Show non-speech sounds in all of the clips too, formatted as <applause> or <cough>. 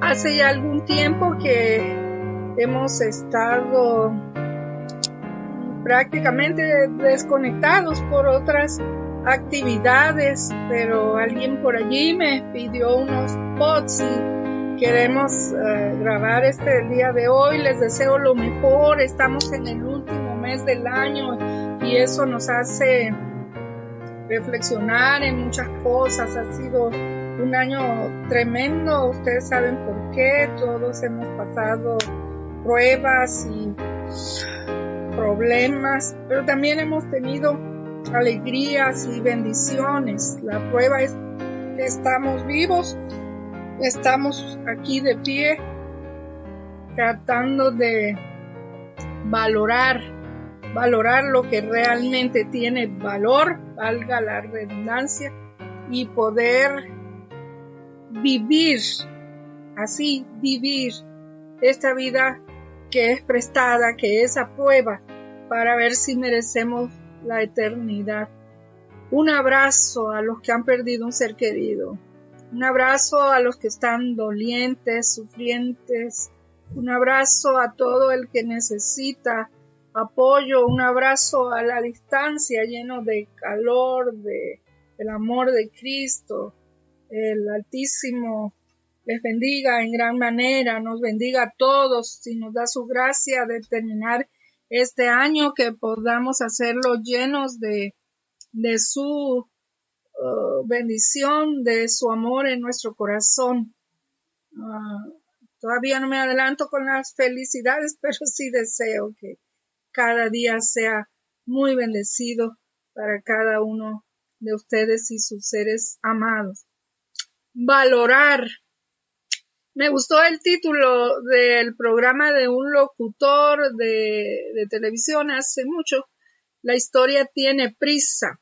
Hace ya algún tiempo que hemos estado prácticamente desconectados por otras actividades, pero alguien por allí me pidió unos pods y queremos eh, grabar este día de hoy. Les deseo lo mejor, estamos en el último mes del año y eso nos hace reflexionar en muchas cosas. Ha sido un año tremendo, ustedes saben por qué, todos hemos pasado pruebas y problemas, pero también hemos tenido alegrías y bendiciones. La prueba es que estamos vivos, estamos aquí de pie, tratando de valorar, valorar lo que realmente tiene valor, valga la redundancia, y poder vivir, así vivir esta vida que es prestada, que es a prueba, para ver si merecemos la eternidad. Un abrazo a los que han perdido un ser querido. Un abrazo a los que están dolientes, sufrientes. Un abrazo a todo el que necesita apoyo. Un abrazo a la distancia lleno de calor, de el amor de Cristo el Altísimo les bendiga en gran manera, nos bendiga a todos y nos da su gracia de terminar este año, que podamos hacerlo llenos de, su uh, bendición, de su amor en nuestro corazón. Uh, todavía no me adelanto con las felicidades, <laughs> pero sí deseo que cada día sea muy bendecido para cada uno de ustedes y sus seres amados valorar. Me gustó el título del programa de un locutor de, televisión hace mucho. La historia tiene prisa.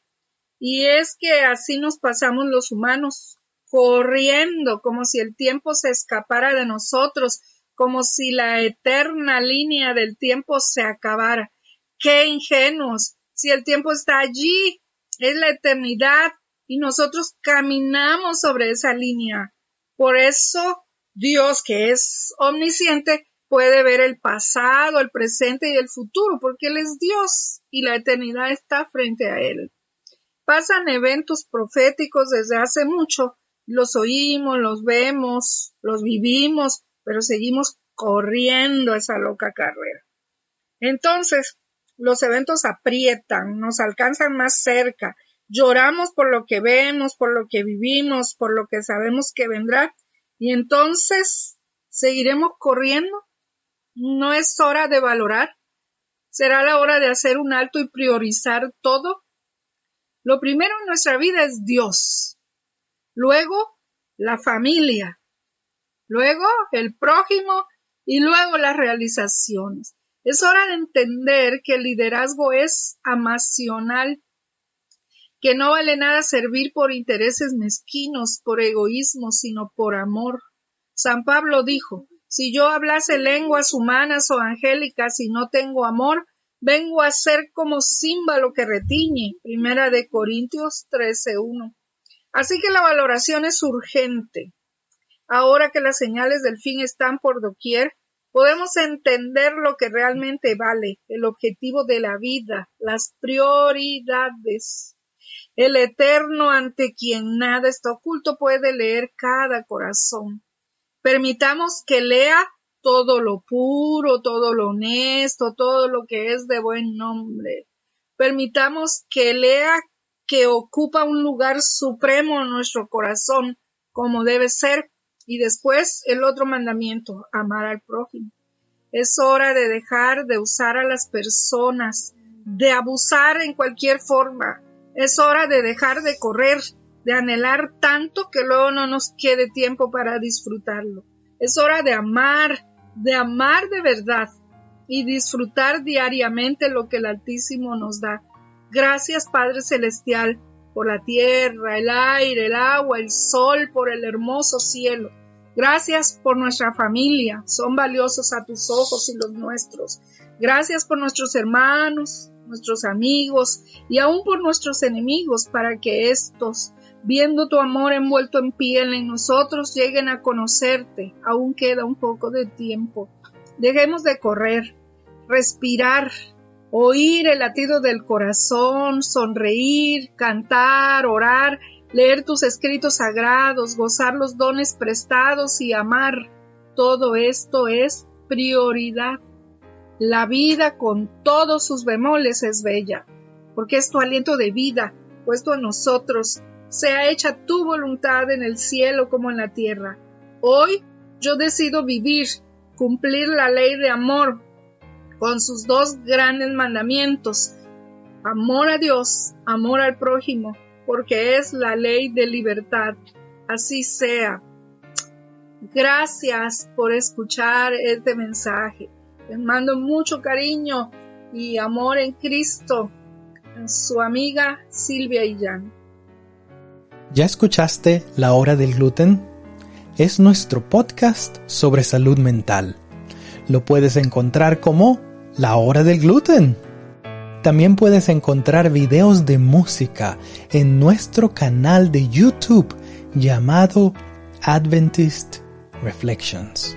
Y es que así nos pasamos los humanos, corriendo como si el tiempo se escapara de nosotros, como si la eterna línea del tiempo se acabara. ¡Qué ingenuos! Si el tiempo está allí, es la eternidad, y nosotros caminamos sobre esa línea. Por eso Dios, que es omnisciente, puede ver el pasado, el presente y el futuro, porque Él es Dios y la eternidad está frente a Él. Pasan eventos proféticos desde hace mucho, los oímos, los vemos, los vivimos, pero seguimos corriendo esa loca carrera. Entonces, los eventos aprietan, nos alcanzan más cerca lloramos por lo que vemos, por lo que vivimos, por lo que sabemos que vendrá, y entonces seguiremos corriendo. ¿No es hora de valorar? ¿Será la hora de hacer un alto y priorizar todo? Lo primero en nuestra vida es Dios, luego la familia, luego el prójimo y luego las realizaciones. Es hora de entender que el liderazgo es amacional que no vale nada servir por intereses mezquinos, por egoísmo, sino por amor. San Pablo dijo, si yo hablase lenguas humanas o angélicas y no tengo amor, vengo a ser como címbalo que retiñe. Primera de Corintios 13.1. Así que la valoración es urgente. Ahora que las señales del fin están por doquier, podemos entender lo que realmente vale, el objetivo de la vida, las prioridades. El Eterno ante quien nada está oculto puede leer cada corazón. Permitamos que lea todo lo puro, todo lo honesto, todo lo que es de buen nombre. Permitamos que lea que ocupa un lugar supremo en nuestro corazón, como debe ser, y después el otro mandamiento, amar al prójimo. Es hora de dejar de usar a las personas, de abusar en cualquier forma, es hora de dejar de correr, de anhelar tanto que luego no nos quede tiempo para disfrutarlo. Es hora de amar, de amar de verdad y disfrutar diariamente lo que el Altísimo nos da. Gracias Padre Celestial por la tierra, el aire, el agua, el sol, por el hermoso cielo. Gracias por nuestra familia, son valiosos a tus ojos y los nuestros. Gracias por nuestros hermanos, nuestros amigos y aún por nuestros enemigos para que estos, viendo tu amor envuelto en piel en nosotros, lleguen a conocerte. Aún queda un poco de tiempo. Dejemos de correr, respirar, oír el latido del corazón, sonreír, cantar, orar, leer tus escritos sagrados, gozar los dones prestados y amar. Todo esto es prioridad. La vida con todos sus bemoles es bella, porque es tu aliento de vida puesto en nosotros. Sea hecha tu voluntad en el cielo como en la tierra. Hoy yo decido vivir, cumplir la ley de amor con sus dos grandes mandamientos. Amor a Dios, amor al prójimo, porque es la ley de libertad. Así sea. Gracias por escuchar este mensaje. Les mando mucho cariño y amor en Cristo. Su amiga Silvia Illán. ¿Ya escuchaste La Hora del Gluten? Es nuestro podcast sobre salud mental. Lo puedes encontrar como La Hora del Gluten. También puedes encontrar videos de música en nuestro canal de YouTube llamado Adventist Reflections.